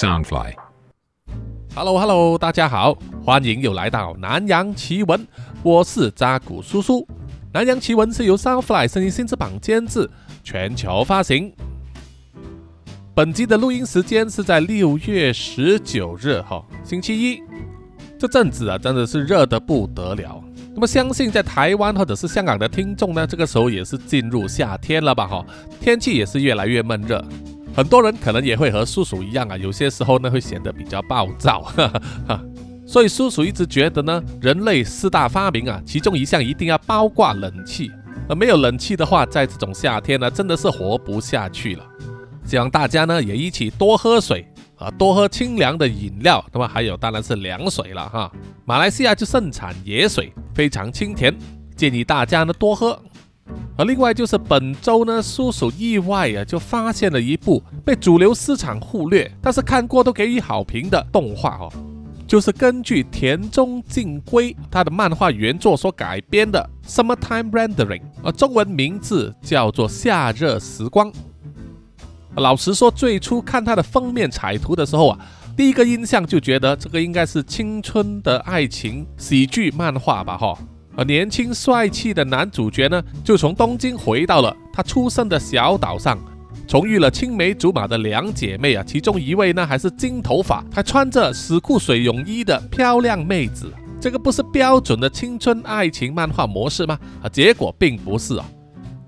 Soundfly。Hello Hello，大家好，欢迎又来到南洋奇闻，我是扎古叔叔。南洋奇闻是由 Soundfly 声音新翅膀监制，全球发行。本集的录音时间是在六月十九日哈，星期一。这阵子啊，真的是热得不得了。那么相信在台湾或者是香港的听众呢，这个时候也是进入夏天了吧哈，天气也是越来越闷热。很多人可能也会和叔叔一样啊，有些时候呢会显得比较暴躁，哈哈哈。所以叔叔一直觉得呢，人类四大发明啊，其中一项一定要包挂冷气。而没有冷气的话，在这种夏天呢，真的是活不下去了。希望大家呢也一起多喝水啊，多喝清凉的饮料。那么还有当然是凉水了哈。马来西亚就盛产野水，非常清甜，建议大家呢多喝。而另外就是本周呢，叔叔意外啊就发现了一部被主流市场忽略，但是看过都给予好评的动画哦，就是根据田中敬圭他的漫画原作所改编的《Summertime Rendering》，啊，中文名字叫做《夏热时光》。老实说，最初看它的封面彩图的时候啊，第一个印象就觉得这个应该是青春的爱情喜剧漫画吧，哈。而年轻帅气的男主角呢，就从东京回到了他出生的小岛上，重遇了青梅竹马的两姐妹啊，其中一位呢还是金头发，还穿着死库水泳衣的漂亮妹子。这个不是标准的青春爱情漫画模式吗？啊，结果并不是啊。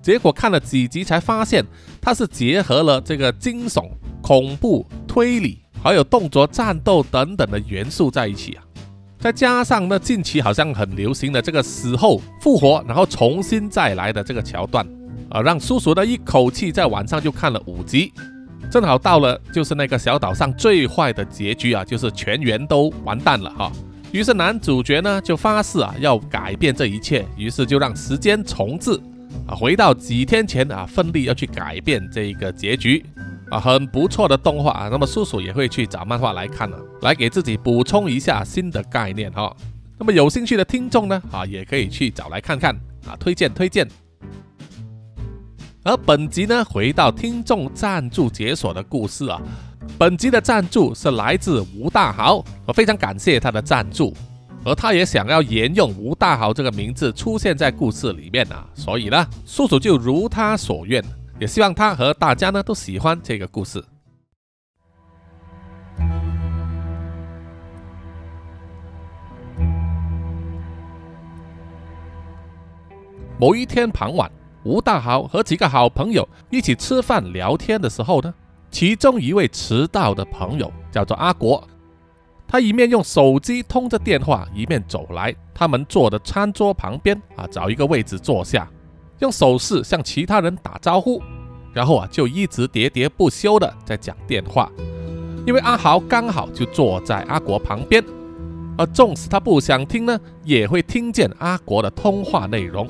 结果看了几集才发现，它是结合了这个惊悚、恐怖、推理，还有动作、战斗等等的元素在一起啊。再加上呢，近期好像很流行的这个死后复活，然后重新再来的这个桥段啊，让叔叔呢一口气在晚上就看了五集，正好到了就是那个小岛上最坏的结局啊，就是全员都完蛋了哈。于是男主角呢就发誓啊要改变这一切，于是就让时间重置。啊，回到几天前啊，奋力要去改变这一个结局啊，很不错的动画啊。那么叔叔也会去找漫画来看了，来给自己补充一下新的概念哈。那么有兴趣的听众呢，啊，也可以去找来看看啊，推荐推荐。而本集呢，回到听众赞助解锁的故事啊，本集的赞助是来自吴大豪，我非常感谢他的赞助。而他也想要沿用吴大豪这个名字出现在故事里面啊，所以呢，叔叔就如他所愿，也希望他和大家呢都喜欢这个故事。某一天傍晚，吴大豪和几个好朋友一起吃饭聊天的时候呢，其中一位迟到的朋友叫做阿国。他一面用手机通着电话，一面走来他们坐的餐桌旁边啊，找一个位置坐下，用手势向其他人打招呼，然后啊就一直喋喋不休的在讲电话。因为阿豪刚好就坐在阿国旁边，而纵使他不想听呢，也会听见阿国的通话内容。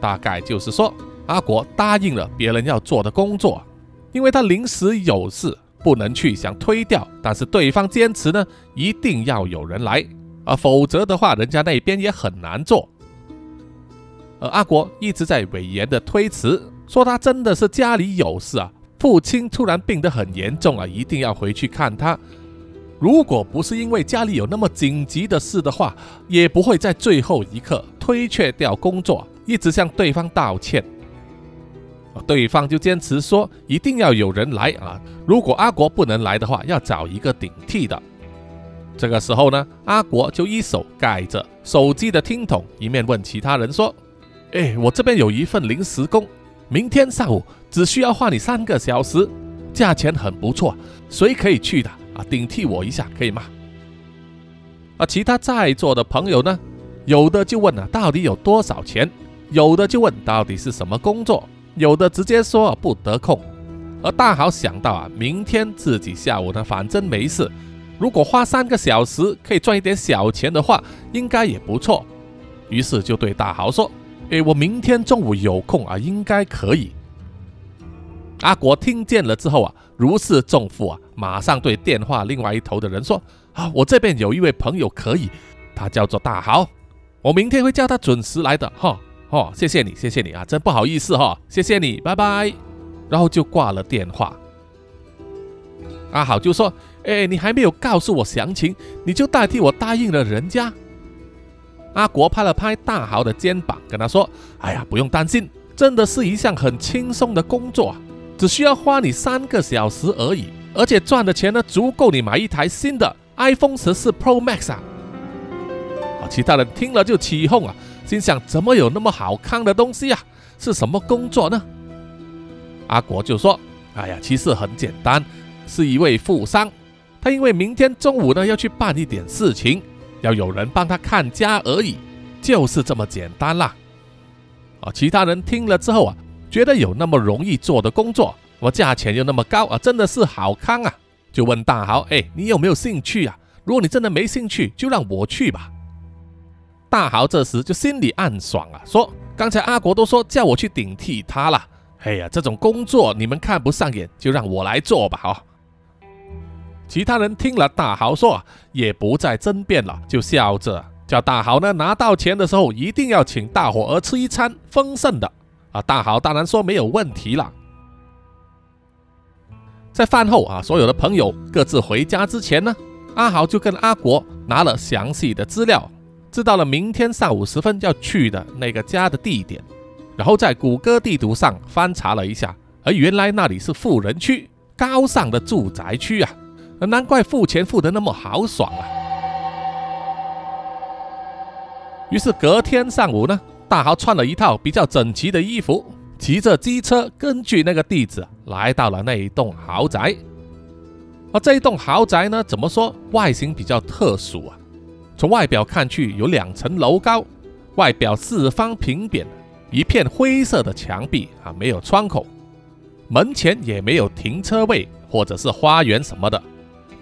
大概就是说，阿国答应了别人要做的工作，因为他临时有事。不能去，想推掉，但是对方坚持呢，一定要有人来，啊，否则的话，人家那边也很难做。而阿国一直在委言的推辞，说他真的是家里有事啊，父亲突然病得很严重啊，一定要回去看他。如果不是因为家里有那么紧急的事的话，也不会在最后一刻推却掉工作，一直向对方道歉。对方就坚持说一定要有人来啊！如果阿国不能来的话，要找一个顶替的。这个时候呢，阿国就一手盖着手机的听筒，一面问其他人说：“哎，我这边有一份临时工，明天上午只需要花你三个小时，价钱很不错，谁可以去的啊？顶替我一下可以吗？”啊，其他在座的朋友呢，有的就问了到底有多少钱，有的就问到底是什么工作。有的直接说不得空，而大豪想到啊，明天自己下午呢，反正没事，如果花三个小时可以赚一点小钱的话，应该也不错。于是就对大豪说：“诶，我明天中午有空啊，应该可以。”阿国听见了之后啊，如释重负啊，马上对电话另外一头的人说：“啊，我这边有一位朋友可以，他叫做大豪，我明天会叫他准时来的哈。”哦，谢谢你，谢谢你啊，真不好意思哈，谢谢你，拜拜，然后就挂了电话。阿豪就说：“哎，你还没有告诉我详情，你就代替我答应了人家。”阿国拍了拍大豪的肩膀，跟他说：“哎呀，不用担心，真的是一项很轻松的工作啊，只需要花你三个小时而已，而且赚的钱呢，足够你买一台新的 iPhone 十四 Pro Max 啊！”啊，其他人听了就起哄啊，心想：怎么有那么好看的东西呀？是什么工作呢？阿国就说：“哎呀，其实很简单，是一位富商，他因为明天中午呢要去办一点事情。”要有人帮他看家而已，就是这么简单啦。啊，其他人听了之后啊，觉得有那么容易做的工作，我价钱又那么高啊，真的是好康啊，就问大豪：“哎，你有没有兴趣啊？如果你真的没兴趣，就让我去吧。”大豪这时就心里暗爽啊，说：“刚才阿国都说叫我去顶替他了，哎呀，这种工作你们看不上眼，就让我来做吧。”哦。其他人听了大豪说，也不再争辩了，就笑着叫大豪呢拿到钱的时候一定要请大伙儿吃一餐丰盛的啊！大豪当然说没有问题了。在饭后啊，所有的朋友各自回家之前呢，阿豪就跟阿国拿了详细的资料，知道了明天上午时分要去的那个家的地点，然后在谷歌地图上翻查了一下，而原来那里是富人区，高尚的住宅区啊。难怪付钱付得那么豪爽啊！于是隔天上午呢，大豪穿了一套比较整齐的衣服，骑着机车，根据那个地址来到了那一栋豪宅。而这一栋豪宅呢，怎么说外形比较特殊啊？从外表看去有两层楼高，外表四方平扁，一片灰色的墙壁啊，没有窗口，门前也没有停车位或者是花园什么的。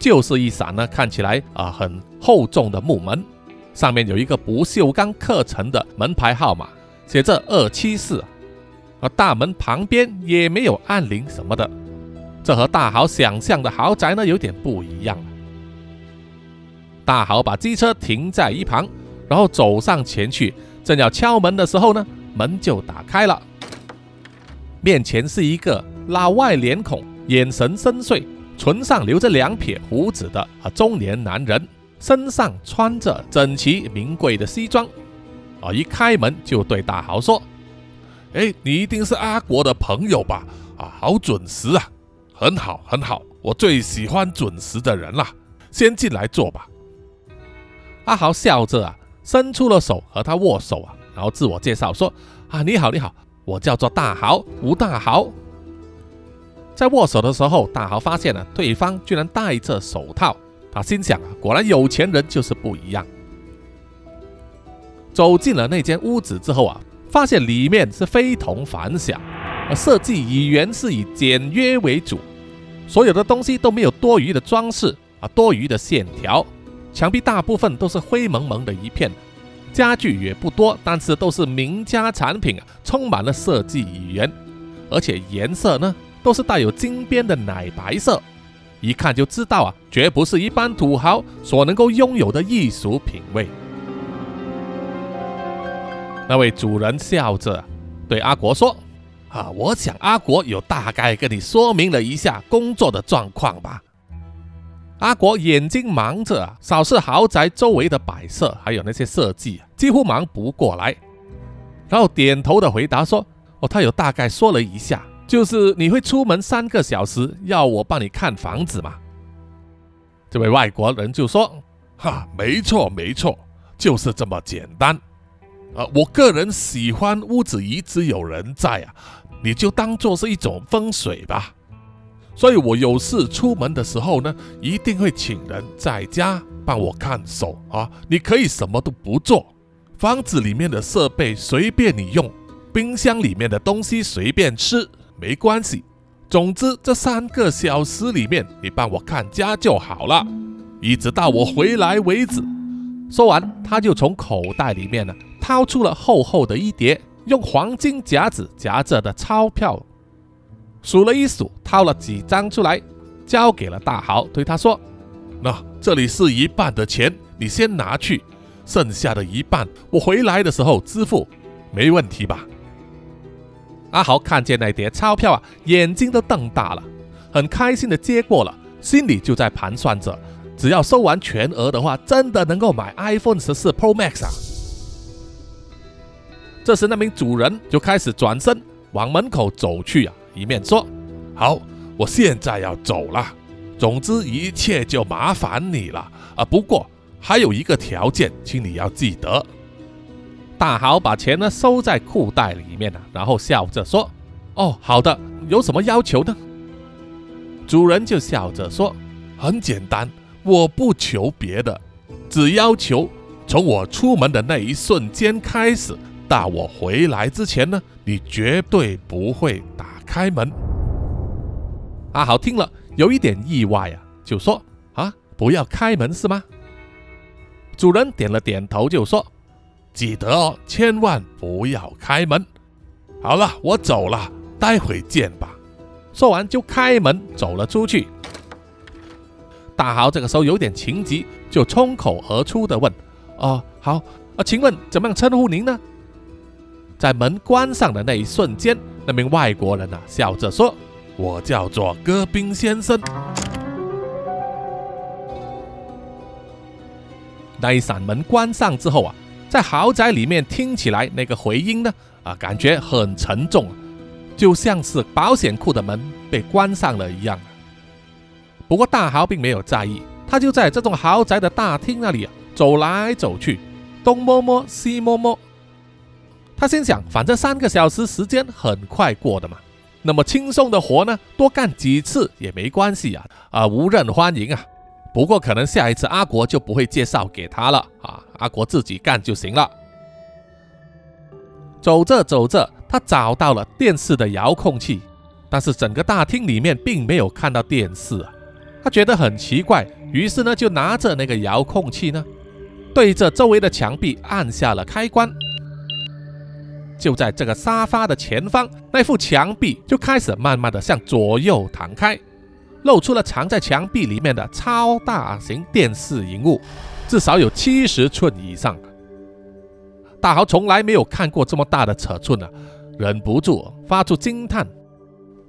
就是一扇呢，看起来啊很厚重的木门，上面有一个不锈钢刻成的门牌号码，写着二七四。而大门旁边也没有按铃什么的，这和大豪想象的豪宅呢有点不一样。大豪把机车停在一旁，然后走上前去，正要敲门的时候呢，门就打开了，面前是一个老外脸孔，眼神深邃。唇上留着两撇胡子的啊中年男人，身上穿着整齐名贵的西装，啊一开门就对大豪说：“哎，你一定是阿国的朋友吧？啊，好准时啊，很好很好，我最喜欢准时的人了。先进来坐吧。”阿豪笑着啊，伸出了手和他握手啊，然后自我介绍说：“啊，你好你好，我叫做大豪，吴大豪。”在握手的时候，大豪发现了对方居然戴着手套，他心想啊，果然有钱人就是不一样。走进了那间屋子之后啊，发现里面是非同凡响，而设计语言是以简约为主，所有的东西都没有多余的装饰啊，多余的线条，墙壁大部分都是灰蒙蒙的一片，家具也不多，但是都是名家产品啊，充满了设计语言，而且颜色呢。都是带有金边的奶白色，一看就知道啊，绝不是一般土豪所能够拥有的艺术品味。那位主人笑着对阿国说：“啊，我想阿国有大概跟你说明了一下工作的状况吧。”阿国眼睛忙着啊，扫视豪宅周围的摆设，还有那些设计，几乎忙不过来，然后点头的回答说：“哦，他有大概说了一下。”就是你会出门三个小时，要我帮你看房子吗？这位外国人就说：“哈，没错没错，就是这么简单。啊，我个人喜欢屋子一直有人在啊，你就当做是一种风水吧。所以我有事出门的时候呢，一定会请人在家帮我看守啊。你可以什么都不做，房子里面的设备随便你用，冰箱里面的东西随便吃。”没关系，总之这三个小时里面，你帮我看家就好了，一直到我回来为止。说完，他就从口袋里面呢掏出了厚厚的一叠用黄金夹子夹着的钞票，数了一数，掏了几张出来，交给了大豪，对他说：“那这里是一半的钱，你先拿去，剩下的一半我回来的时候支付，没问题吧？”阿豪看见那叠钞票啊，眼睛都瞪大了，很开心的接过了，心里就在盘算着，只要收完全额的话，真的能够买 iPhone 十四 Pro Max 啊！这时，那名主人就开始转身往门口走去啊，一面说：“好，我现在要走了。总之，一切就麻烦你了啊！不过还有一个条件，请你要记得。”大豪把钱呢收在裤袋里面了，然后笑着说：“哦，好的，有什么要求呢？”主人就笑着说：“很简单，我不求别的，只要求从我出门的那一瞬间开始。”到我回来之前呢，你绝对不会打开门。阿豪听了有一点意外啊，就说：“啊，不要开门是吗？”主人点了点头，就说：“记得哦，千万不要开门。”好了，我走了，待会见吧。说完就开门走了出去。大豪这个时候有点情急，就冲口而出的问：“哦，好啊，请问怎么样称呼您呢？”在门关上的那一瞬间，那名外国人啊笑着说：“我叫做戈宾先生。”那一扇门关上之后啊，在豪宅里面听起来那个回音呢啊，感觉很沉重，就像是保险库的门被关上了一样。不过大豪并没有在意，他就在这种豪宅的大厅那里啊走来走去，东摸摸西摸摸。他心想，反正三个小时时间很快过的嘛，那么轻松的活呢，多干几次也没关系啊，啊，无任欢迎啊。不过可能下一次阿国就不会介绍给他了啊，阿国自己干就行了。走着走着，他找到了电视的遥控器，但是整个大厅里面并没有看到电视啊，他觉得很奇怪，于是呢就拿着那个遥控器呢，对着周围的墙壁按下了开关。就在这个沙发的前方，那副墙壁就开始慢慢的向左右弹开，露出了藏在墙壁里面的超大型电视荧幕，至少有七十寸以上。大豪从来没有看过这么大的尺寸啊，忍不住发出惊叹。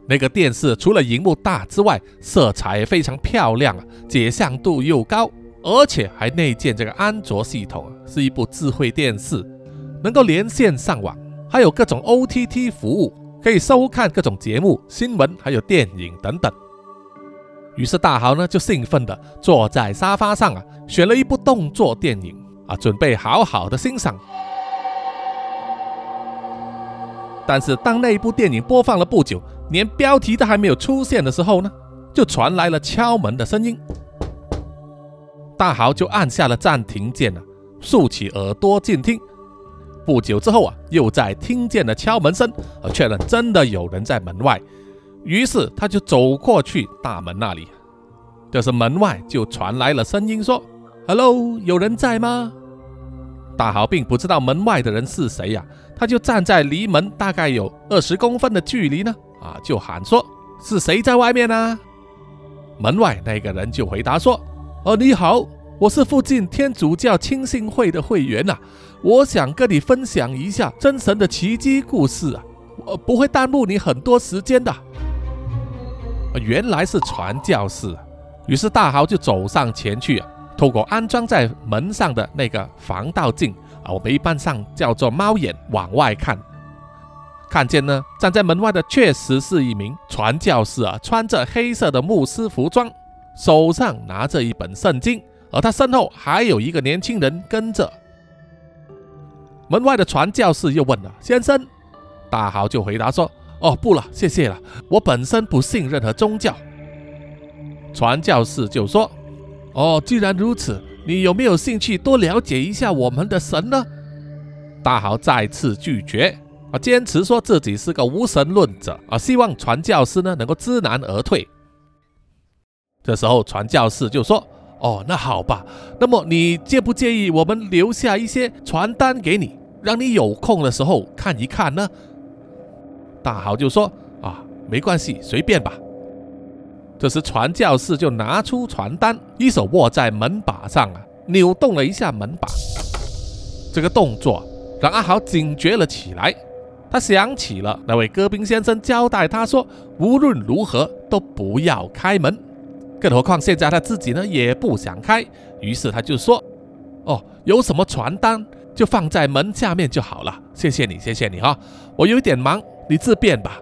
那个电视除了荧幕大之外，色彩非常漂亮啊，解像度又高，而且还内建这个安卓系统，是一部智慧电视，能够连线上网。还有各种 OTT 服务，可以收看各种节目、新闻，还有电影等等。于是大豪呢就兴奋地坐在沙发上啊，选了一部动作电影啊，准备好好的欣赏。但是当那一部电影播放了不久，连标题都还没有出现的时候呢，就传来了敲门的声音。大豪就按下了暂停键啊，竖起耳朵静听。不久之后啊，又在听见了敲门声，而确认真的有人在门外，于是他就走过去大门那里。这时门外就传来了声音说：“Hello，有人在吗？”大豪并不知道门外的人是谁呀，他就站在离门大概有二十公分的距离呢，啊，就喊说：“是谁在外面呢？”门外那个人就回答说：“哦，你好。”我是附近天主教亲信会的会员呐，我想跟你分享一下真神的奇迹故事啊，我不会耽误你很多时间的。原来是传教士，于是大豪就走上前去啊，透过安装在门上的那个防盗镜啊，我们一般上叫做猫眼，往外看，看见呢站在门外的确实是一名传教士啊，穿着黑色的牧师服装，手上拿着一本圣经。而他身后还有一个年轻人跟着。门外的传教士又问了：“先生？”大豪就回答说：“哦，不了，谢谢了，我本身不信任何宗教。”传教士就说：“哦，既然如此，你有没有兴趣多了解一下我们的神呢？”大豪再次拒绝，啊，坚持说自己是个无神论者，啊，希望传教士呢能够知难而退。这时候，传教士就说。哦，那好吧。那么你介不介意我们留下一些传单给你，让你有空的时候看一看呢？大豪就说：“啊，没关系，随便吧。”这时传教士就拿出传单，一手握在门把上啊，扭动了一下门把。这个动作让阿豪警觉了起来。他想起了那位戈宾先生交代他说：“无论如何都不要开门。”更何况现在他自己呢也不想开，于是他就说：“哦，有什么传单就放在门下面就好了，谢谢你，谢谢你哈，我有点忙，你自便吧。”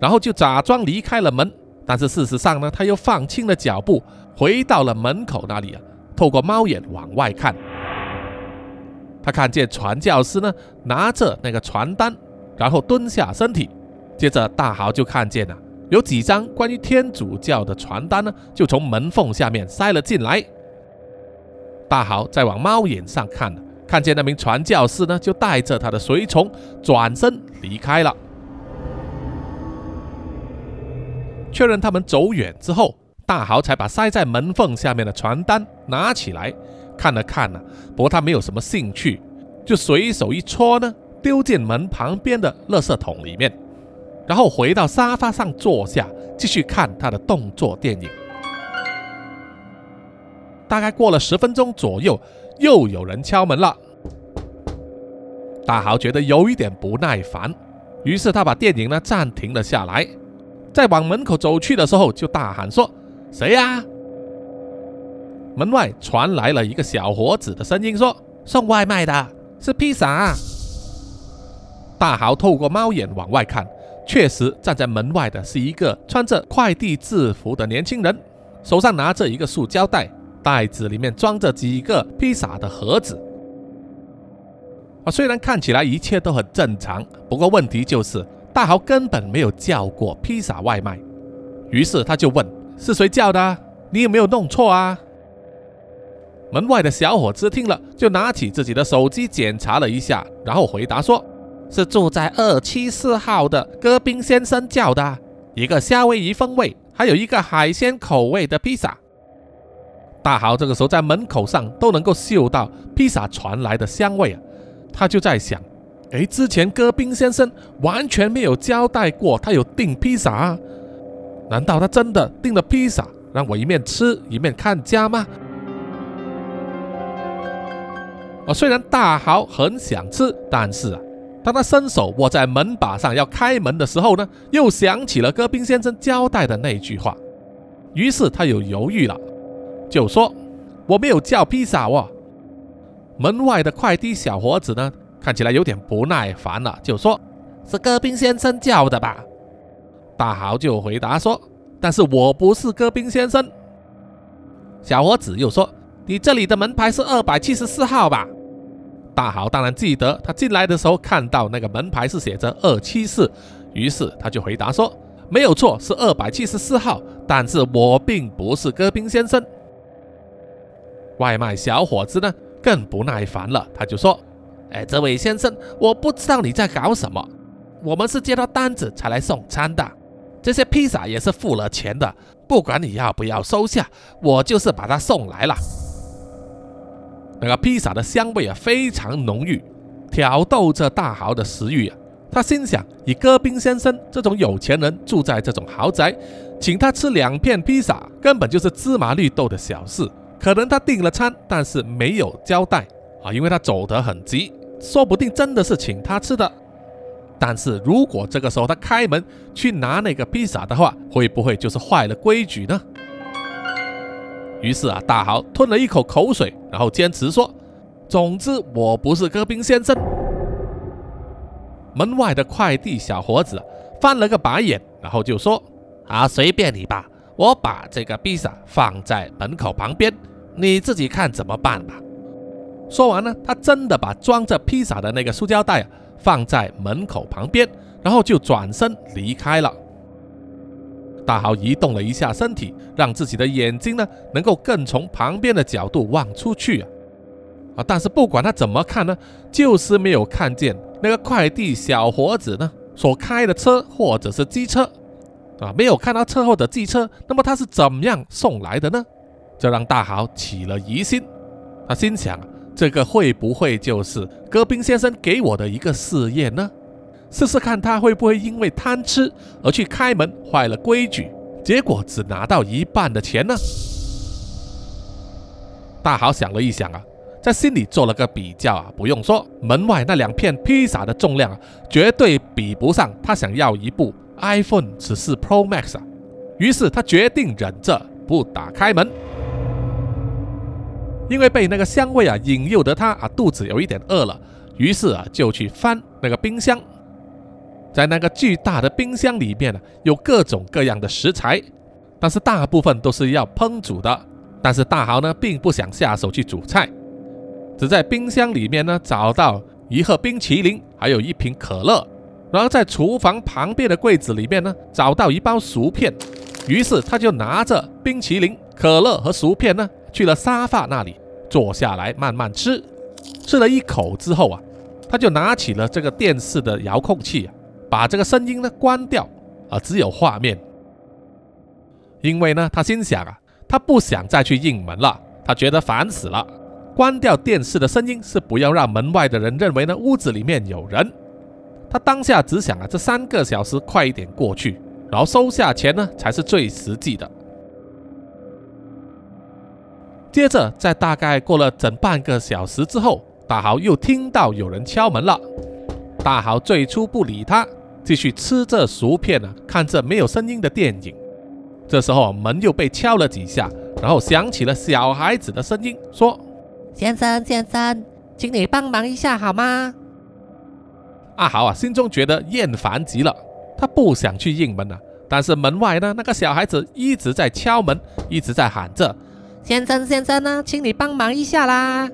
然后就假装离开了门，但是事实上呢，他又放轻了脚步，回到了门口那里啊，透过猫眼往外看，他看见传教士呢拿着那个传单，然后蹲下身体，接着大豪就看见了有几张关于天主教的传单呢，就从门缝下面塞了进来。大豪再往猫眼上看，看见那名传教士呢，就带着他的随从转身离开了。确认他们走远之后，大豪才把塞在门缝下面的传单拿起来看了看呢。不过他没有什么兴趣，就随手一戳呢，丢进门旁边的垃圾桶里面，然后回到沙发上坐下，继续看他的动作电影。大概过了十分钟左右，又有人敲门了。大豪觉得有一点不耐烦，于是他把电影呢暂停了下来。在往门口走去的时候，就大喊说：“谁呀？”门外传来了一个小伙子的声音，说：“送外卖的，是披萨。”大豪透过猫眼往外看，确实站在门外的是一个穿着快递制服的年轻人，手上拿着一个塑胶袋，袋子里面装着几个披萨的盒子。啊，虽然看起来一切都很正常，不过问题就是。大豪根本没有叫过披萨外卖，于是他就问：“是谁叫的？你有没有弄错啊？”门外的小伙子听了，就拿起自己的手机检查了一下，然后回答说：“是住在二七四号的戈宾先生叫的，一个夏威夷风味，还有一个海鲜口味的披萨。”大豪这个时候在门口上都能够嗅到披萨传来的香味啊，他就在想。哎，之前戈宾先生完全没有交代过他有订披萨啊？难道他真的订了披萨，让我一面吃一面看家吗？啊，虽然大豪很想吃，但是啊，当他伸手握在门把上要开门的时候呢，又想起了戈宾先生交代的那句话，于是他又犹豫了，就说：“我没有叫披萨哦。”门外的快递小伙子呢？看起来有点不耐烦了，就说：“是戈宾先生叫的吧？”大豪就回答说：“但是我不是戈宾先生。”小伙子又说：“你这里的门牌是二百七十四号吧？”大豪当然记得，他进来的时候看到那个门牌是写着二七四，于是他就回答说：“没有错，是二百七十四号，但是我并不是戈宾先生。”外卖小伙子呢更不耐烦了，他就说。哎，这位先生，我不知道你在搞什么。我们是接到单子才来送餐的，这些披萨也是付了钱的，不管你要不要收下，我就是把它送来了。那个披萨的香味啊，非常浓郁，挑逗着大豪的食欲啊。他心想，以戈宾先生这种有钱人住在这种豪宅，请他吃两片披萨，根本就是芝麻绿豆的小事。可能他订了餐，但是没有交代啊，因为他走得很急。说不定真的是请他吃的，但是如果这个时候他开门去拿那个披萨的话，会不会就是坏了规矩呢？于是啊，大豪吞了一口口水，然后坚持说：“总之我不是戈宾先生。”门外的快递小伙子翻了个白眼，然后就说：“啊，随便你吧，我把这个披萨放在门口旁边，你自己看怎么办吧。”说完呢，他真的把装着披萨的那个塑胶袋放在门口旁边，然后就转身离开了。大豪移动了一下身体，让自己的眼睛呢能够更从旁边的角度望出去啊啊！但是不管他怎么看呢，就是没有看见那个快递小伙子呢所开的车或者是机车啊，没有看到车或者机车，那么他是怎么样送来的呢？这让大豪起了疑心，他心想。这个会不会就是戈宾先生给我的一个试验呢？试试看他会不会因为贪吃而去开门坏了规矩，结果只拿到一半的钱呢？大豪想了一想啊，在心里做了个比较啊，不用说，门外那两片披萨的重量绝对比不上他想要一部 iPhone 十四 Pro Max 啊。于是他决定忍着不打开门。因为被那个香味啊引诱得他啊肚子有一点饿了，于是啊就去翻那个冰箱，在那个巨大的冰箱里面呢有各种各样的食材，但是大部分都是要烹煮的。但是大豪呢并不想下手去煮菜，只在冰箱里面呢找到一盒冰淇淋，还有一瓶可乐，然后在厨房旁边的柜子里面呢找到一包薯片，于是他就拿着冰淇淋、可乐和薯片呢。去了沙发那里，坐下来慢慢吃。吃了一口之后啊，他就拿起了这个电视的遥控器，把这个声音呢关掉，啊，只有画面。因为呢，他心想啊，他不想再去应门了，他觉得烦死了。关掉电视的声音是不要让门外的人认为呢屋子里面有人。他当下只想啊，这三个小时快一点过去，然后收下钱呢才是最实际的。接着，在大概过了整半个小时之后，大豪又听到有人敲门了。大豪最初不理他，继续吃着薯片呢，看着没有声音的电影。这时候门又被敲了几下，然后响起了小孩子的声音，说：“先生，先生，请你帮忙一下好吗？”阿豪啊，心中觉得厌烦极了，他不想去应门了。但是门外呢，那个小孩子一直在敲门，一直在喊着。先生，先生呢，请你帮忙一下啦。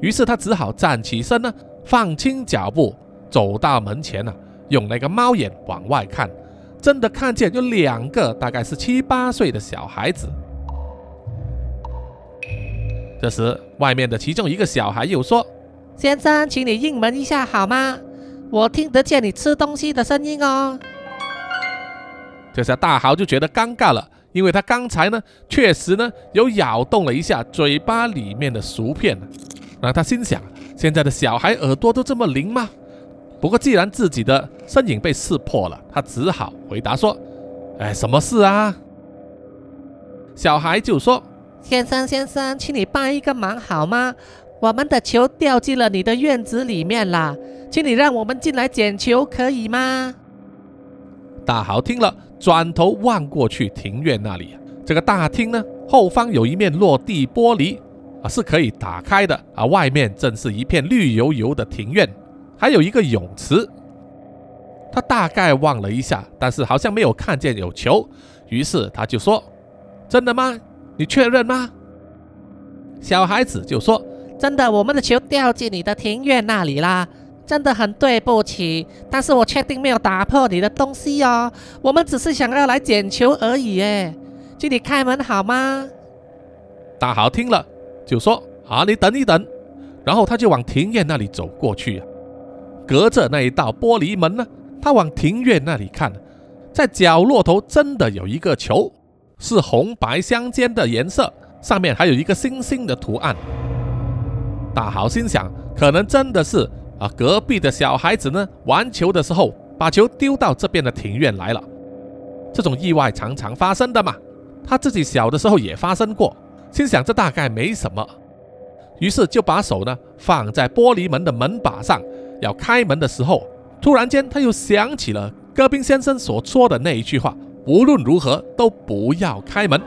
于是他只好站起身呢，放轻脚步走到门前呢，用那个猫眼往外看，真的看见有两个大概是七八岁的小孩子。这时，外面的其中一个小孩又说：“先生，请你应门一下好吗？我听得见你吃东西的声音哦。”这下大豪就觉得尴尬了。因为他刚才呢，确实呢有咬动了一下嘴巴里面的薯片那，他心想：现在的小孩耳朵都这么灵吗？不过既然自己的身影被识破了，他只好回答说：“哎，什么事啊？”小孩就说：“先生，先生，请你帮一个忙好吗？我们的球掉进了你的院子里面了，请你让我们进来捡球，可以吗？”大豪听了。转头望过去，庭院那里，这个大厅呢，后方有一面落地玻璃啊，是可以打开的啊。外面正是一片绿油油的庭院，还有一个泳池。他大概望了一下，但是好像没有看见有球，于是他就说：“真的吗？你确认吗？”小孩子就说：“真的，我们的球掉进你的庭院那里啦。”真的很对不起，但是我确定没有打破你的东西哦。我们只是想要来捡球而已，哎，请你开门好吗？大豪听了就说：“啊，你等一等。”然后他就往庭院那里走过去，隔着那一道玻璃门呢，他往庭院那里看，在角落头真的有一个球，是红白相间的颜色，上面还有一个星星的图案。大豪心想，可能真的是。啊，隔壁的小孩子呢，玩球的时候把球丢到这边的庭院来了。这种意外常常发生的嘛，他自己小的时候也发生过。心想这大概没什么，于是就把手呢放在玻璃门的门把上，要开门的时候，突然间他又想起了戈宾先生所说的那一句话：无论如何都不要开门。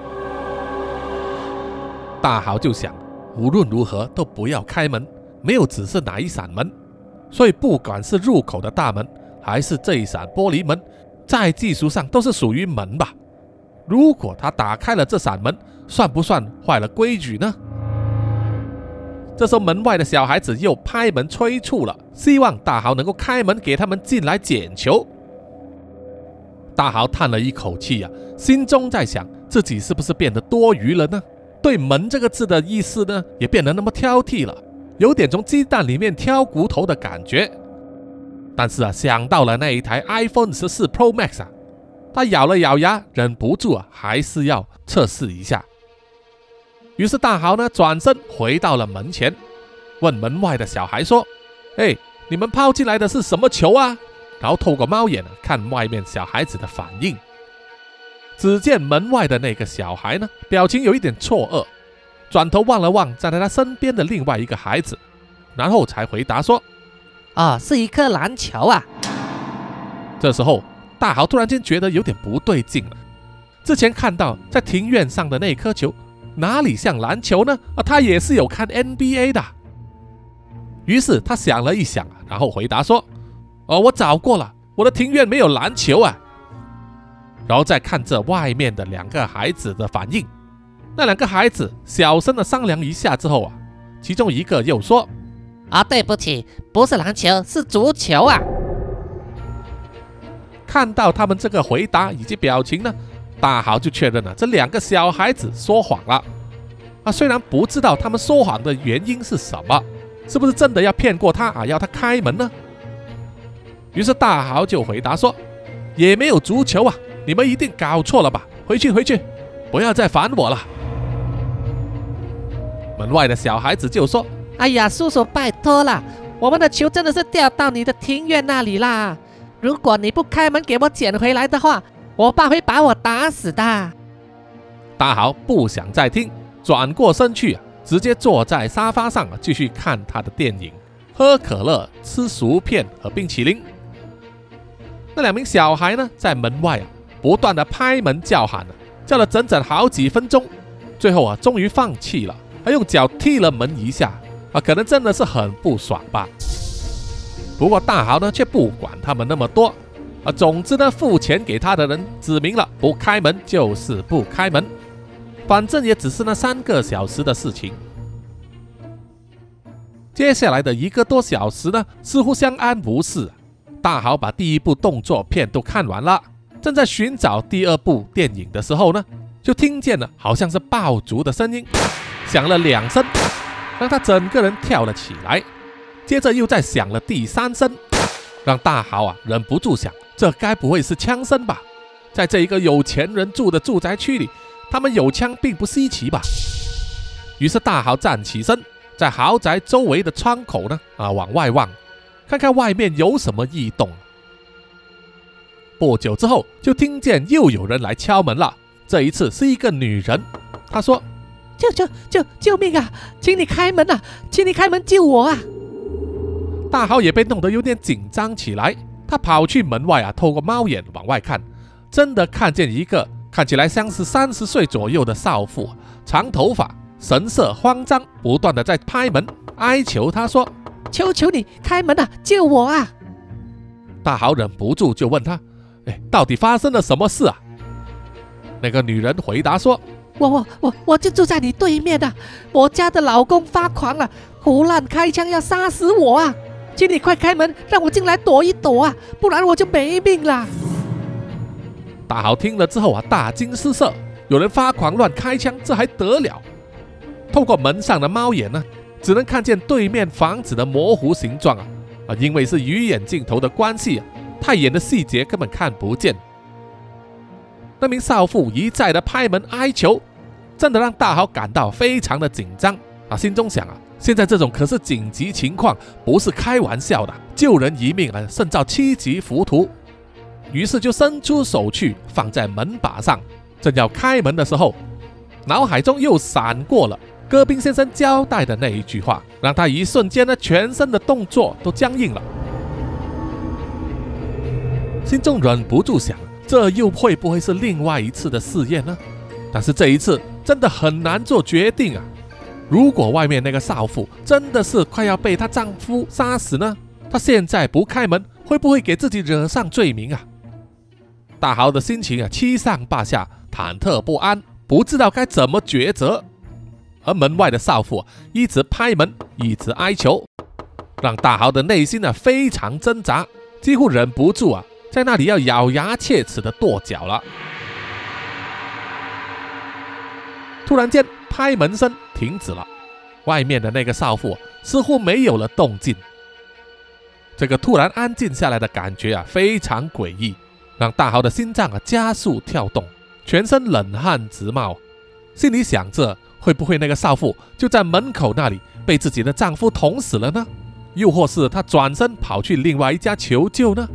大豪就想，无论如何都不要开门，没有指示哪一扇门。所以，不管是入口的大门，还是这一扇玻璃门，在技术上都是属于门吧。如果他打开了这扇门，算不算坏了规矩呢？这时候，门外的小孩子又拍门催促了，希望大豪能够开门给他们进来捡球。大豪叹了一口气呀，心中在想，自己是不是变得多余了呢？对“门”这个字的意思呢，也变得那么挑剔了。有点从鸡蛋里面挑骨头的感觉，但是啊，想到了那一台 iPhone 十四 Pro Max 啊，他咬了咬牙，忍不住啊，还是要测试一下。于是大豪呢，转身回到了门前，问门外的小孩说：“哎，你们抛进来的是什么球啊？”然后透过猫眼看外面小孩子的反应，只见门外的那个小孩呢，表情有一点错愕。转头望了望站在他身边的另外一个孩子，然后才回答说：“啊，是一颗篮球啊。”这时候，大豪突然间觉得有点不对劲了。之前看到在庭院上的那颗球，哪里像篮球呢？啊，他也是有看 NBA 的。于是他想了一想，然后回答说：“哦，我找过了，我的庭院没有篮球啊。”然后再看这外面的两个孩子的反应，那两个孩子小声的商量一下之后啊，其中一个又说：“啊，对不起，不是篮球，是足球啊。”看到他们这个回答以及表情呢，大豪就确认了这两个小孩子说谎了。啊，虽然不知道他们说谎的原因是什么，是不是真的要骗过他啊，要他开门呢？于是大豪就回答说：“也没有足球啊。”你们一定搞错了吧？回去，回去，不要再烦我了。门外的小孩子就说：“哎呀，叔叔，拜托啦，我们的球真的是掉到你的庭院那里啦！如果你不开门给我捡回来的话，我爸会把我打死的。”大豪不想再听，转过身去，直接坐在沙发上继续看他的电影，喝可乐，吃薯片和冰淇淋。那两名小孩呢，在门外啊。不断的拍门叫喊叫了整整好几分钟，最后啊，终于放弃了，还用脚踢了门一下啊，可能真的是很不爽吧。不过大豪呢，却不管他们那么多啊，总之呢，付钱给他的人指明了不开门就是不开门，反正也只是那三个小时的事情。接下来的一个多小时呢，似乎相安无事，大豪把第一部动作片都看完了。正在寻找第二部电影的时候呢，就听见了好像是爆竹的声音，响了两声，让他整个人跳了起来。接着又再响了第三声，让大豪啊忍不住想：这该不会是枪声吧？在这一个有钱人住的住宅区里，他们有枪并不稀奇吧？于是大豪站起身，在豪宅周围的窗口呢啊往外望，看看外面有什么异动。不久之后，就听见又有人来敲门了。这一次是一个女人，她说：“救救救救命啊！请你开门啊！请你开门救我啊！”大豪也被弄得有点紧张起来。他跑去门外啊，透过猫眼往外看，真的看见一个看起来像是三十岁左右的少妇，长头发，神色慌张，不断的在拍门哀求。他说：“求求你开门啊，救我啊！”大豪忍不住就问他。哎，到底发生了什么事啊？那个女人回答说：“我我我我就住在你对面的，我家的老公发狂了，胡乱开枪要杀死我啊！请你快开门，让我进来躲一躲啊，不然我就没命了。”大豪听了之后啊，大惊失色，有人发狂乱开枪，这还得了？透过门上的猫眼呢，只能看见对面房子的模糊形状啊啊，因为是鱼眼镜头的关系啊。太远的细节根本看不见。那名少妇一再的拍门哀求，真的让大豪感到非常的紧张啊！心中想啊，现在这种可是紧急情况，不是开玩笑的，救人一命啊，胜造七级浮屠。于是就伸出手去放在门把上，正要开门的时候，脑海中又闪过了戈宾先生交代的那一句话，让他一瞬间呢，全身的动作都僵硬了。心中忍不住想，这又会不会是另外一次的试验呢？但是这一次真的很难做决定啊！如果外面那个少妇真的是快要被她丈夫杀死呢？她现在不开门，会不会给自己惹上罪名啊？大豪的心情啊，七上八下，忐忑不安，不知道该怎么抉择。而门外的少妇一直拍门，一直哀求，让大豪的内心呢非常挣扎，几乎忍不住啊。在那里要咬牙切齿的跺脚了。突然间，拍门声停止了，外面的那个少妇似乎没有了动静。这个突然安静下来的感觉啊，非常诡异，让大豪的心脏啊加速跳动，全身冷汗直冒，心里想着会不会那个少妇就在门口那里被自己的丈夫捅死了呢？又或是她转身跑去另外一家求救呢？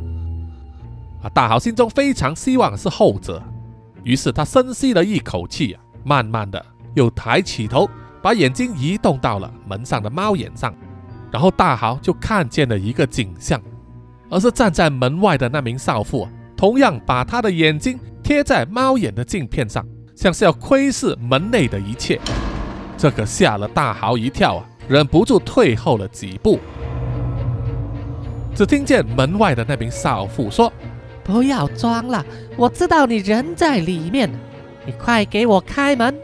啊！大豪心中非常希望是后者，于是他深吸了一口气啊，慢慢的又抬起头，把眼睛移动到了门上的猫眼上，然后大豪就看见了一个景象，而是站在门外的那名少妇，同样把他的眼睛贴在猫眼的镜片上，像是要窥视门内的一切。这可吓了大豪一跳啊，忍不住退后了几步。只听见门外的那名少妇说：“不要装了，我知道你人在里面，你快给我开门。”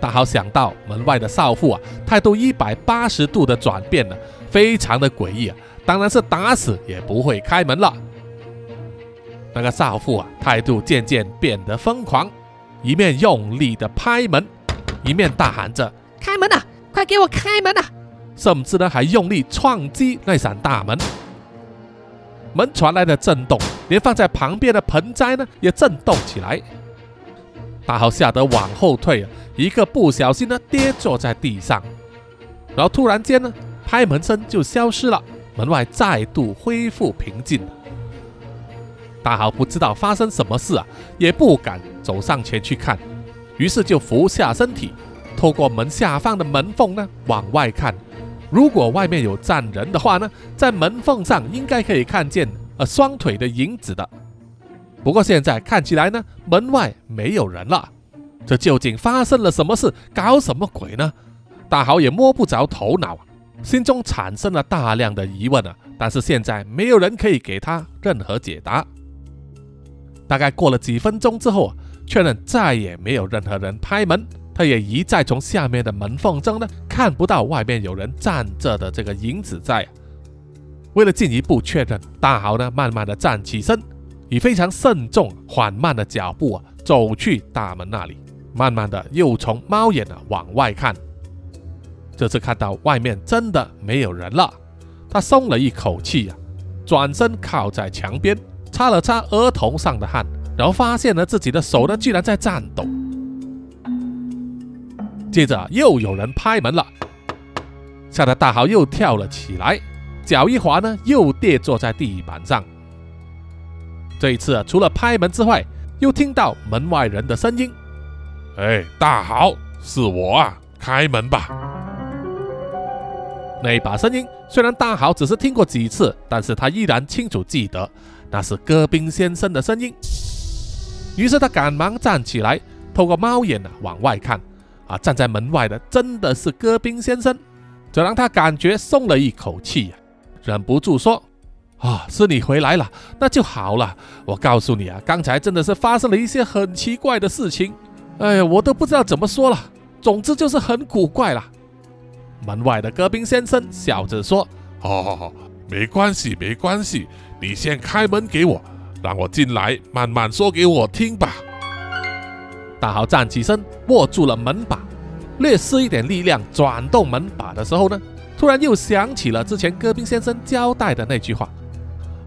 大豪想到门外的少妇啊，态度一百八十度的转变了，非常的诡异啊，当然是打死也不会开门了。那个少妇啊，态度渐渐变得疯狂，一面用力的拍门，一面大喊着：“开门啊，快给我开门啊！”甚至呢，还用力撞击那扇大门，门传来的震动，连放在旁边的盆栽呢也震动起来。大豪吓得往后退，一个不小心呢跌坐在地上，然后突然间呢，拍门声就消失了，门外再度恢复平静。大豪不知道发生什么事啊，也不敢走上前去看，于是就俯下身体，透过门下方的门缝呢往外看。如果外面有站人的话呢，在门缝上应该可以看见呃双腿的影子的。不过现在看起来呢，门外没有人了。这究竟发生了什么事？搞什么鬼呢？大豪也摸不着头脑，心中产生了大量的疑问啊。但是现在没有人可以给他任何解答。大概过了几分钟之后啊，确认再也没有任何人拍门。他也一再从下面的门缝中呢看不到外面有人站着的这个影子在。为了进一步确认，大豪呢慢慢的站起身，以非常慎重缓慢的脚步啊走去大门那里，慢慢的又从猫眼啊往外看。这次看到外面真的没有人了，他松了一口气呀，转身靠在墙边，擦了擦额头上的汗，然后发现了自己的手呢居然在颤抖。接着又有人拍门了，吓得大豪又跳了起来，脚一滑呢，又跌坐在地板上。这一次除了拍门之外，又听到门外人的声音：“哎，大豪，是我啊，开门吧。”那把声音虽然大豪只是听过几次，但是他依然清楚记得，那是戈宾先生的声音。于是他赶忙站起来，透过猫眼啊往外看。啊！站在门外的真的是戈宾先生，这让他感觉松了一口气呀，忍不住说：“啊，是你回来了，那就好了。我告诉你啊，刚才真的是发生了一些很奇怪的事情，哎呀，我都不知道怎么说了。总之就是很古怪了。”门外的戈宾先生笑着说：“好好好，没关系，没关系，你先开门给我，让我进来，慢慢说给我听吧。”大豪站起身，握住了门把，略施一点力量转动门把的时候呢，突然又想起了之前戈宾先生交代的那句话：“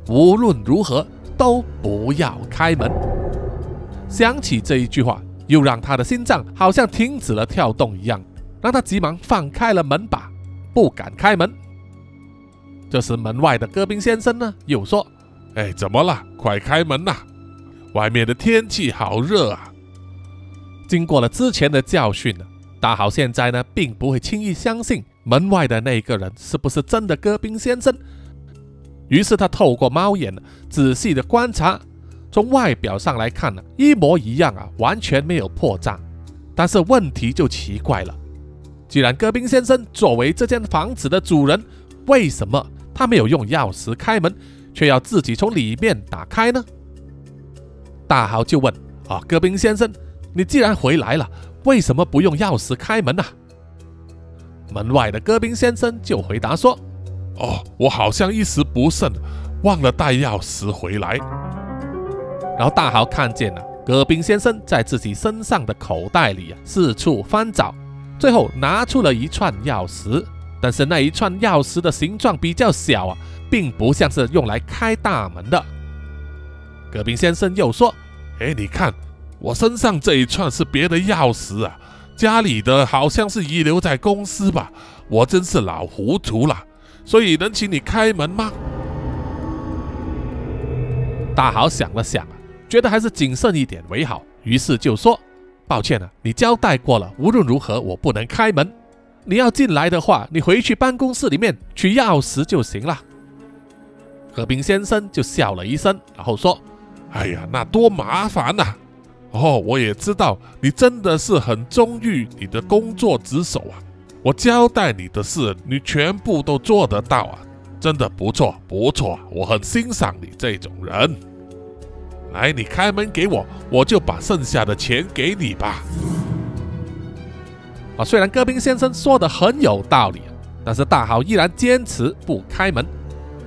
无论如何都不要开门。”想起这一句话，又让他的心脏好像停止了跳动一样，让他急忙放开了门把，不敢开门。这时门外的戈宾先生呢，又说：“哎，怎么了？快开门呐！外面的天气好热啊！”经过了之前的教训呢，大豪现在呢并不会轻易相信门外的那个人是不是真的戈宾先生。于是他透过猫眼仔细的观察，从外表上来看呢，一模一样啊，完全没有破绽。但是问题就奇怪了，既然戈宾先生作为这间房子的主人，为什么他没有用钥匙开门，却要自己从里面打开呢？大豪就问啊，戈宾先生。你既然回来了，为什么不用钥匙开门呢？门外的戈宾先生就回答说：“哦，我好像一时不慎，忘了带钥匙回来。”然后大豪看见了戈宾先生在自己身上的口袋里啊四处翻找，最后拿出了一串钥匙，但是那一串钥匙的形状比较小啊，并不像是用来开大门的。戈宾先生又说：“哎，你看。”我身上这一串是别的钥匙啊，家里的好像是遗留在公司吧，我真是老糊涂了，所以能请你开门吗？大豪想了想，觉得还是谨慎一点为好，于是就说：“抱歉了，你交代过了，无论如何我不能开门。你要进来的话，你回去办公室里面取钥匙就行了。”何冰先生就笑了一声，然后说。哎呀，那多麻烦呐！哦，我也知道你真的是很忠于你的工作职守啊。我交代你的事，你全部都做得到啊，真的不错不错，我很欣赏你这种人。来，你开门给我，我就把剩下的钱给你吧。啊，虽然戈宾先生说的很有道理，但是大豪依然坚持不开门。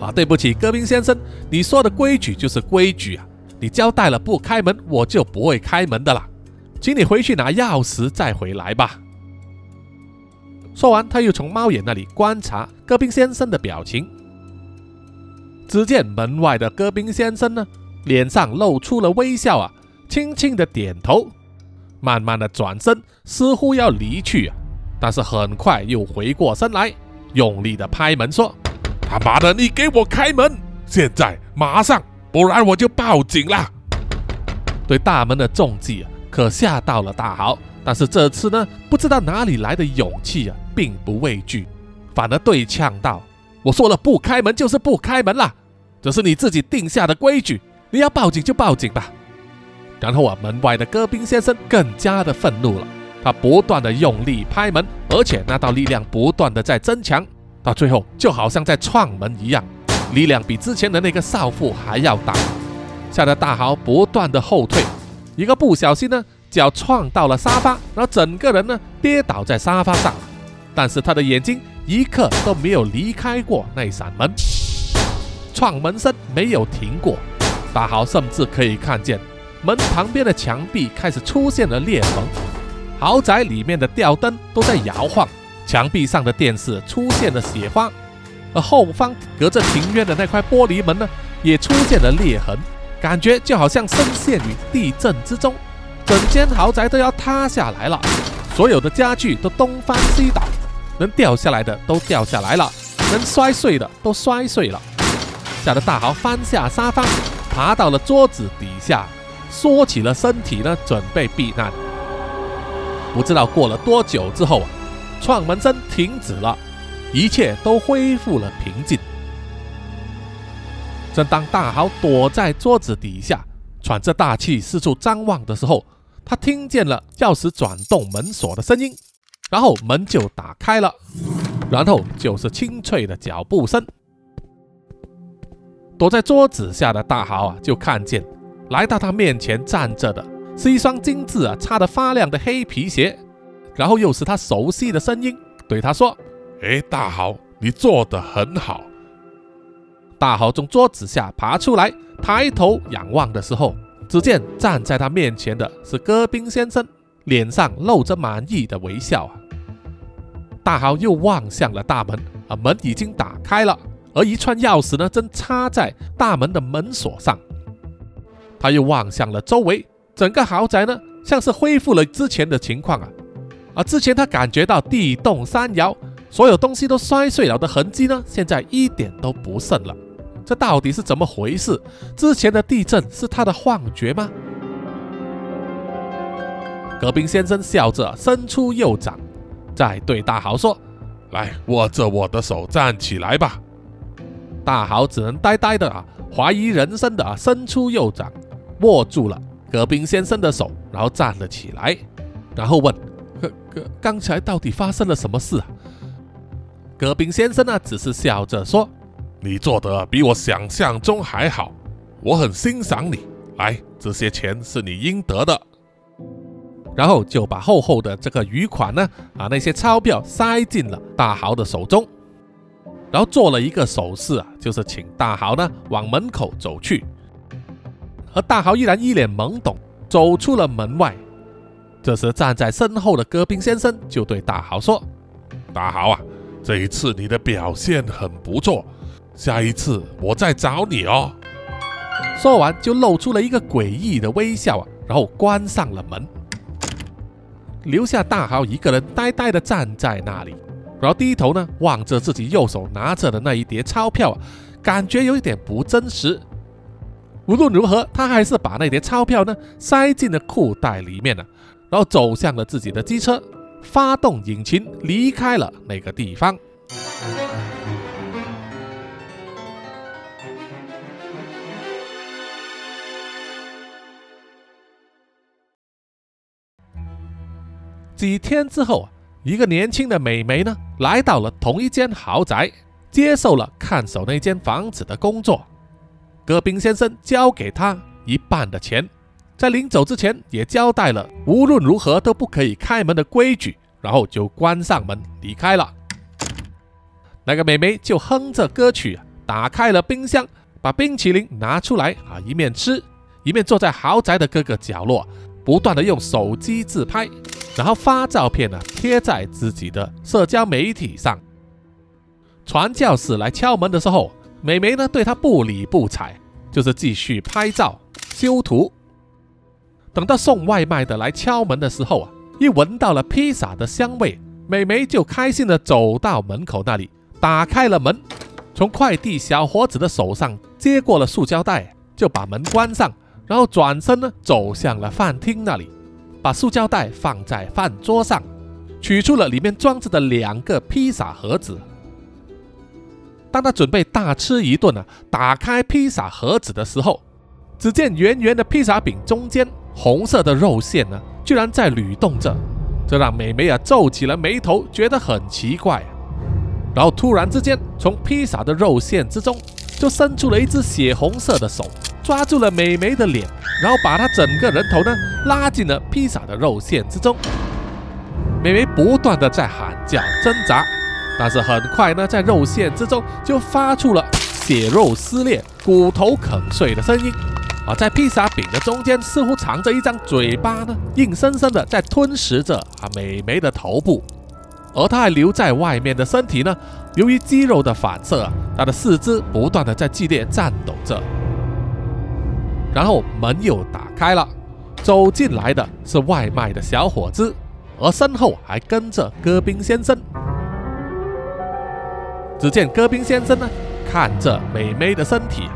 啊，对不起，戈宾先生，你说的规矩就是规矩啊，你交代了不开门，我就不会开门的啦，请你回去拿钥匙再回来吧。说完，他又从猫眼那里观察戈宾先生的表情。只见门外的戈宾先生呢，脸上露出了微笑啊，轻轻的点头，慢慢的转身，似乎要离去啊，但是很快又回过身来，用力的拍门说：“他妈的，你给我开门！现在马上，不然我就报警了！”对大门的重击啊，可吓到了大豪。但是这次呢，不知道哪里来的勇气啊，并不畏惧，反而对呛道：“我说了不开门就是不开门啦，这是你自己定下的规矩，你要报警就报警吧。”然后啊，门外的戈宾先生更加的愤怒了，他不断的用力拍门，而且那道力量不断的在增强，到最后就好像在撞门一样，力量比之前的那个少妇还要大，吓得大豪不断的后退，一个不小心呢。脚撞到了沙发，然后整个人呢跌倒在沙发上，但是他的眼睛一刻都没有离开过那扇门，撞门声没有停过。大豪甚至可以看见门旁边的墙壁开始出现了裂缝，豪宅里面的吊灯都在摇晃，墙壁上的电视出现了血花，而后方隔着庭院的那块玻璃门呢也出现了裂痕，感觉就好像深陷于地震之中。整间豪宅都要塌下来了，所有的家具都东翻西倒，能掉下来的都掉下来了，能摔碎的都摔碎了，吓得大豪翻下沙发，爬到了桌子底下，缩起了身体呢，准备避难。不知道过了多久之后啊，撞门声停止了，一切都恢复了平静。正当大豪躲在桌子底下，喘着大气四处张望的时候，他听见了钥匙转动门锁的声音，然后门就打开了，然后就是清脆的脚步声。躲在桌子下的大豪啊，就看见来到他面前站着的是一双精致啊、擦得发亮的黑皮鞋，然后又是他熟悉的声音，对他说：“哎，大豪，你做得很好。”大豪从桌子下爬出来，抬头仰望的时候。只见站在他面前的是戈宾先生，脸上露着满意的微笑啊。大豪又望向了大门，啊，门已经打开了，而一串钥匙呢，正插在大门的门锁上。他又望向了周围，整个豪宅呢，像是恢复了之前的情况啊。而之前他感觉到地动山摇，所有东西都摔碎了的痕迹呢，现在一点都不剩了。这到底是怎么回事？之前的地震是他的幻觉吗？戈宾先生笑着伸出右掌，再对大豪说：“来，握着我的手站起来吧。”大豪只能呆呆的啊，怀疑人生的啊，伸出右掌，握住了戈宾先生的手，然后站了起来，然后问：“，刚才到底发生了什么事啊？”戈宾先生呢，只是笑着说。你做的比我想象中还好，我很欣赏你。来，这些钱是你应得的。然后就把厚厚的这个余款呢，啊，那些钞票塞进了大豪的手中，然后做了一个手势啊，就是请大豪呢往门口走去。而大豪依然一脸懵懂，走出了门外。这时站在身后的戈宾先生就对大豪说：“大豪啊，这一次你的表现很不错。”下一次我再找你哦。说完就露出了一个诡异的微笑啊，然后关上了门，留下大豪一个人呆呆的站在那里，然后低头呢望着自己右手拿着的那一叠钞票，感觉有一点不真实。无论如何，他还是把那叠钞票呢塞进了裤袋里面了，然后走向了自己的机车，发动引擎离开了那个地方。几天之后一个年轻的美眉呢来到了同一间豪宅接受了看守那间房子的工作。戈宾先生交给她一半的钱。在临走之前也交代了无论如何都不可以开门的规矩，然后就关上门离开了。那个美眉就哼着歌曲，打开了冰箱，把冰淇淋拿出来啊，一面吃，一面坐在豪宅的各个角落，不断的用手机自拍，然后发照片呢，贴在自己的社交媒体上。传教士来敲门的时候，美眉呢对他不理不睬，就是继续拍照修图。等到送外卖的来敲门的时候啊，一闻到了披萨的香味，美眉就开心的走到门口那里。打开了门，从快递小伙子的手上接过了塑胶袋，就把门关上，然后转身呢走向了饭厅那里，把塑胶袋放在饭桌上，取出了里面装着的两个披萨盒子。当他准备大吃一顿呢，打开披萨盒子的时候，只见圆圆的披萨饼中间红色的肉馅呢，居然在蠕动着，这让美美啊皱起了眉头，觉得很奇怪。然后突然之间，从披萨的肉馅之中，就伸出了一只血红色的手，抓住了美眉的脸，然后把她整个人头呢拉进了披萨的肉馅之中。美眉不断的在喊叫挣扎，但是很快呢，在肉馅之中就发出了血肉撕裂、骨头啃碎的声音。啊，在披萨饼的中间似乎藏着一张嘴巴呢，硬生生的在吞食着啊美眉的头部。而他还留在外面的身体呢？由于肌肉的反射，他的四肢不断的在剧烈颤抖着。然后门又打开了，走进来的是外卖的小伙子，而身后还跟着戈宾先生。只见戈宾先生呢，看着美眉的身体，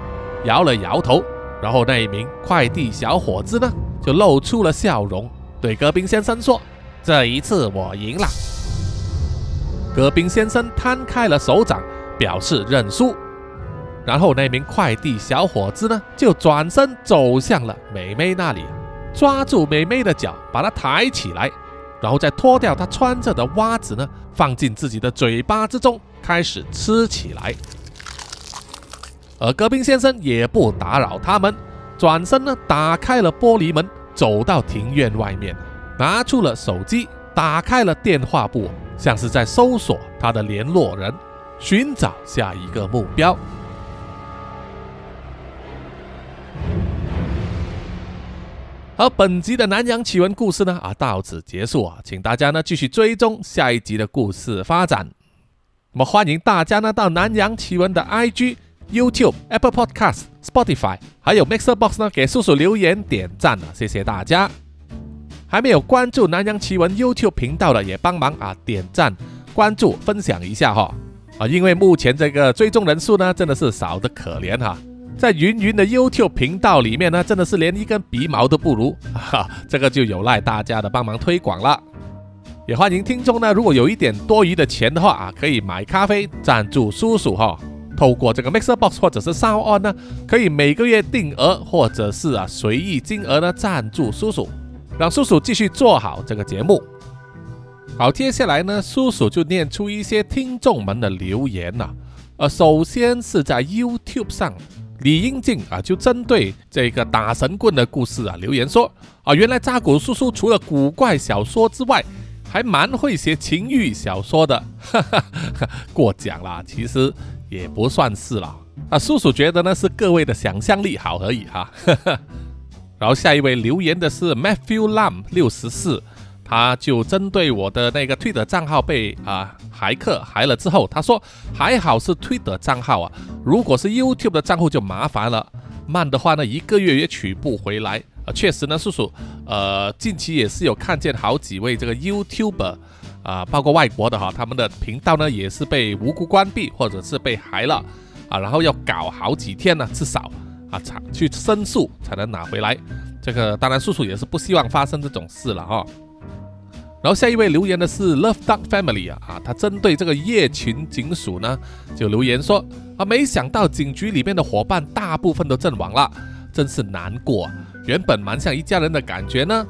摇了摇头，然后那一名快递小伙子呢，就露出了笑容，对戈宾先生说：“这一次我赢了。”戈宾先生摊开了手掌，表示认输。然后那名快递小伙子呢，就转身走向了美美那里，抓住美美的脚，把她抬起来，然后再脱掉她穿着的袜子呢，放进自己的嘴巴之中，开始吃起来。而戈宾先生也不打扰他们，转身呢，打开了玻璃门，走到庭院外面，拿出了手机，打开了电话簿。像是在搜索他的联络人，寻找下一个目标。而本集的南洋奇闻故事呢啊到此结束啊，请大家呢继续追踪下一集的故事发展。那么欢迎大家呢到南洋奇闻的 IG、YouTube、Apple Podcast、Spotify 还有 Mixer Box 呢给叔叔留言点赞啊，谢谢大家。还没有关注南洋奇闻 YouTube 频道的，也帮忙啊点赞、关注、分享一下哈啊！因为目前这个追踪人数呢，真的是少得可怜哈，在云云的 YouTube 频道里面呢，真的是连一根鼻毛都不如哈，这个就有赖大家的帮忙推广了。也欢迎听众呢，如果有一点多余的钱的话啊，可以买咖啡赞助叔叔哈。透过这个 Mixer Box 或者是 Sound On 呢，可以每个月定额或者是啊随意金额呢赞助叔叔。让叔叔继续做好这个节目。好，接下来呢，叔叔就念出一些听众们的留言呐。呃，首先是在 YouTube 上，李英静啊，就针对这个打神棍的故事啊留言说啊，原来扎古叔叔除了古怪小说之外，还蛮会写情欲小说的。哈哈，过奖啦，其实也不算是啦。啊，叔叔觉得呢是各位的想象力好而已哈。然后下一位留言的是 Matthew Lam 六十四，他就针对我的那个推特账号被啊骇客害了之后，他说还好是推特账号啊，如果是 YouTube 的账户就麻烦了，慢的话呢一个月也取不回来。啊，确实呢，叔叔，呃，近期也是有看见好几位这个 YouTuber 啊，包括外国的哈，他们的频道呢也是被无辜关闭或者是被害了啊，然后要搞好几天呢，至少。啊，才去申诉才能拿回来。这个当然，叔叔也是不希望发生这种事了哈。然后下一位留言的是 Love Duck Family 啊啊，他针对这个夜群警署呢，就留言说啊，没想到警局里面的伙伴大部分都阵亡了，真是难过。原本蛮像一家人的感觉呢，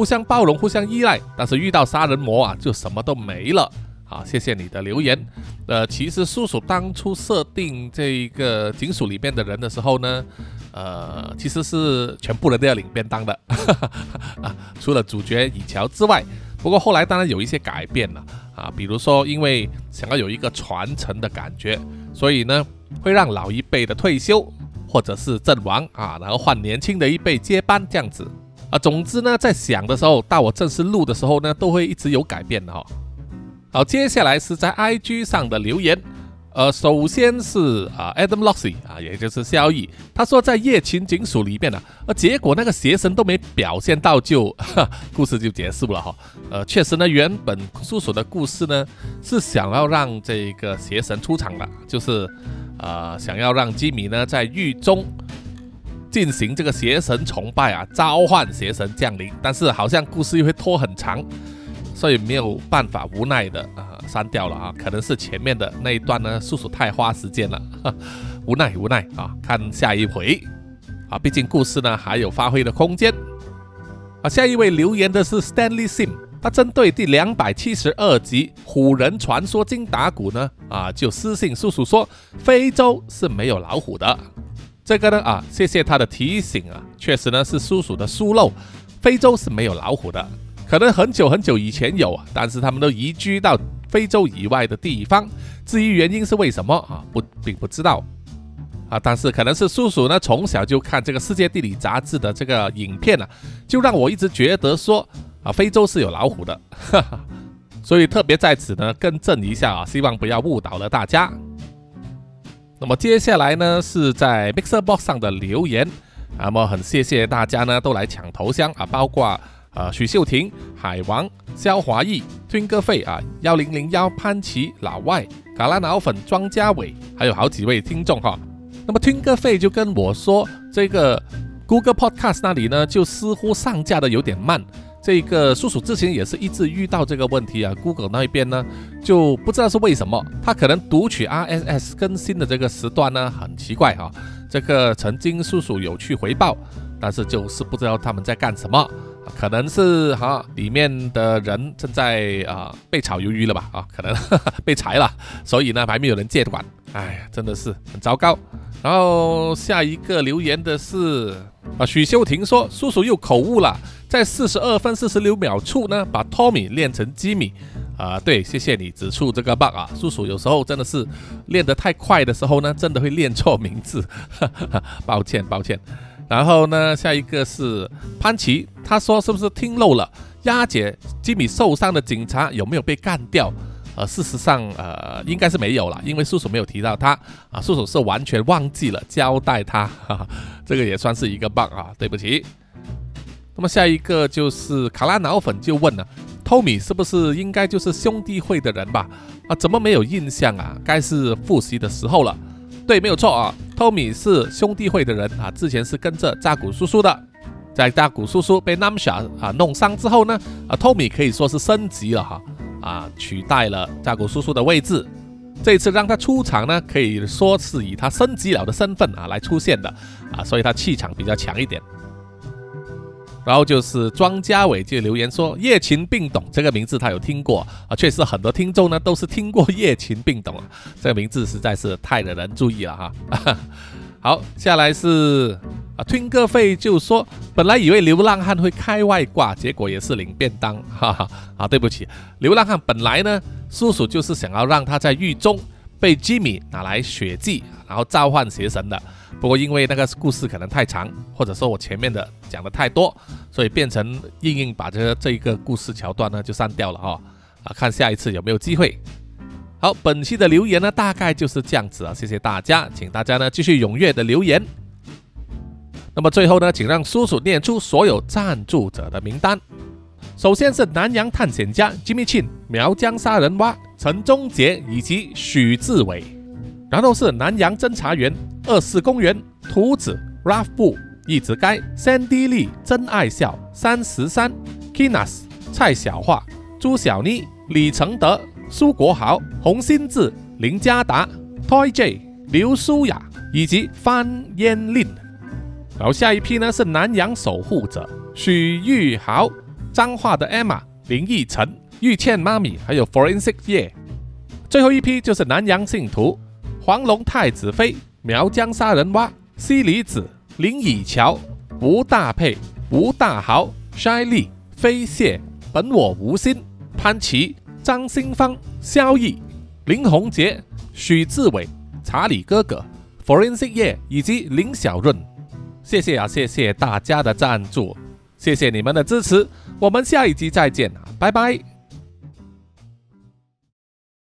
互相包容，互相依赖，但是遇到杀人魔啊，就什么都没了。好，谢谢你的留言。呃，其实叔叔当初设定这一个警署里面的人的时候呢，呃，其实是全部人都要领便当的，啊，除了主角以乔之外。不过后来当然有一些改变了啊，比如说因为想要有一个传承的感觉，所以呢会让老一辈的退休或者是阵亡啊，然后换年轻的一辈接班这样子啊。总之呢，在想的时候到我正式录的时候呢，都会一直有改变的哈。好，接下来是在 IG 上的留言。呃，首先是啊，Adam Loxy 啊，也就是萧逸，他说在夜勤警署里面呢，呃，结果那个邪神都没表现到，就 故事就结束了哈。呃，确实呢，原本叔叔的故事呢是想要让这个邪神出场的，就是呃，想要让吉米呢在狱中进行这个邪神崇拜啊，召唤邪神降临，但是好像故事又会拖很长，所以没有办法，无奈的啊。删掉了啊，可能是前面的那一段呢，叔叔太花时间了，无奈无奈啊，看下一回啊，毕竟故事呢还有发挥的空间啊。下一位留言的是 Stanley Sim，他针对第两百七十二集《虎人传说金打鼓》呢啊，就私信叔叔说非洲是没有老虎的。这个呢啊，谢谢他的提醒啊，确实呢是叔叔的疏漏，非洲是没有老虎的，可能很久很久以前有啊，但是他们都移居到。非洲以外的地方，至于原因是为什么啊？不，并不知道啊。但是可能是叔叔呢，从小就看这个世界地理杂志的这个影片啊，就让我一直觉得说啊，非洲是有老虎的，哈哈。所以特别在此呢，更正一下啊，希望不要误导了大家。那么接下来呢，是在 Mixer Box 上的留言，那么很谢谢大家呢，都来抢头像啊，包括。呃，许秀婷、海王、肖华义、听哥费啊，幺零零幺潘奇、老外、卡拉脑粉、庄家伟，还有好几位听众哈。那么听哥费就跟我说，这个 Google Podcast 那里呢，就似乎上架的有点慢。这个叔叔之前也是一直遇到这个问题啊，Google 那一边呢，就不知道是为什么，他可能读取 RSS 更新的这个时段呢，很奇怪哈。这个曾经叔叔有去回报，但是就是不知道他们在干什么。可能是哈里面的人正在啊被炒鱿鱼了吧啊，可能 被裁了，所以呢还没有人接管，哎呀，真的是很糟糕。然后下一个留言的是啊许秀婷说叔叔又口误了，在四十二分四十六秒处呢把 Tommy 练成吉米啊，对，谢谢你指出这个 bug 啊，叔叔有时候真的是练得太快的时候呢，真的会练错名字，抱歉抱歉。然后呢，下一个是潘奇，他说是不是听漏了？押解吉米受伤的警察有没有被干掉？呃，事实上，呃，应该是没有了，因为叔叔没有提到他啊，叔叔是完全忘记了交代他，哈哈，这个也算是一个 bug 啊，对不起。那么下一个就是卡拉脑粉就问了，托米是不是应该就是兄弟会的人吧？啊，怎么没有印象啊？该是复习的时候了。对，没有错啊。托米是兄弟会的人啊，之前是跟着扎古叔叔的。在扎古叔叔被 Namsha 啊弄伤之后呢，啊，托米可以说是升级了哈，啊，取代了扎古叔叔的位置。这次让他出场呢，可以说是以他升级了的身份啊来出现的啊，所以他气场比较强一点。然后就是庄家伟就留言说“夜勤并懂”这个名字他有听过啊，确实很多听众呢都是听过“夜勤并懂”啊，这个名字实在是太惹人注意了哈。好，下来是啊，听歌费就说本来以为流浪汉会开外挂，结果也是领便当，哈哈啊，对不起，流浪汉本来呢，叔叔就是想要让他在狱中被吉米拿来血祭，然后召唤邪神的。不过因为那个故事可能太长，或者说我前面的讲的太多，所以变成硬硬把这这一个故事桥段呢就删掉了哈啊，看下一次有没有机会。好，本期的留言呢大概就是这样子啊，谢谢大家，请大家呢继续踊跃的留言。那么最后呢，请让叔叔念出所有赞助者的名单。首先是南洋探险家 Jimmy Chin、苗疆杀人蛙陈忠杰以及许志伟，然后是南洋侦查员。二四公园，图子，Ralph 布，一直该，Sandy Lee，真爱笑，三十三，Kinas，蔡小桦，朱小妮，李承德，苏国豪，洪新志，林家达，Toy J，刘舒雅，以及范嫣令。然后下一批呢是南洋守护者，许玉豪，彰化的 Emma、林奕晨、玉倩妈咪，还有 Forensic 叶。最后一批就是南洋信徒，黄龙太子妃、苗疆杀人蛙、西离子、林以乔、吴大佩、吴大豪、筛利、飞蟹、本我无心、潘琪、张新芳、萧逸、林宏杰、许志伟、查理哥哥、Forensic 叶以及林小润。谢谢啊，谢谢大家的赞助，谢谢你们的支持，我们下一集再见啊，拜拜。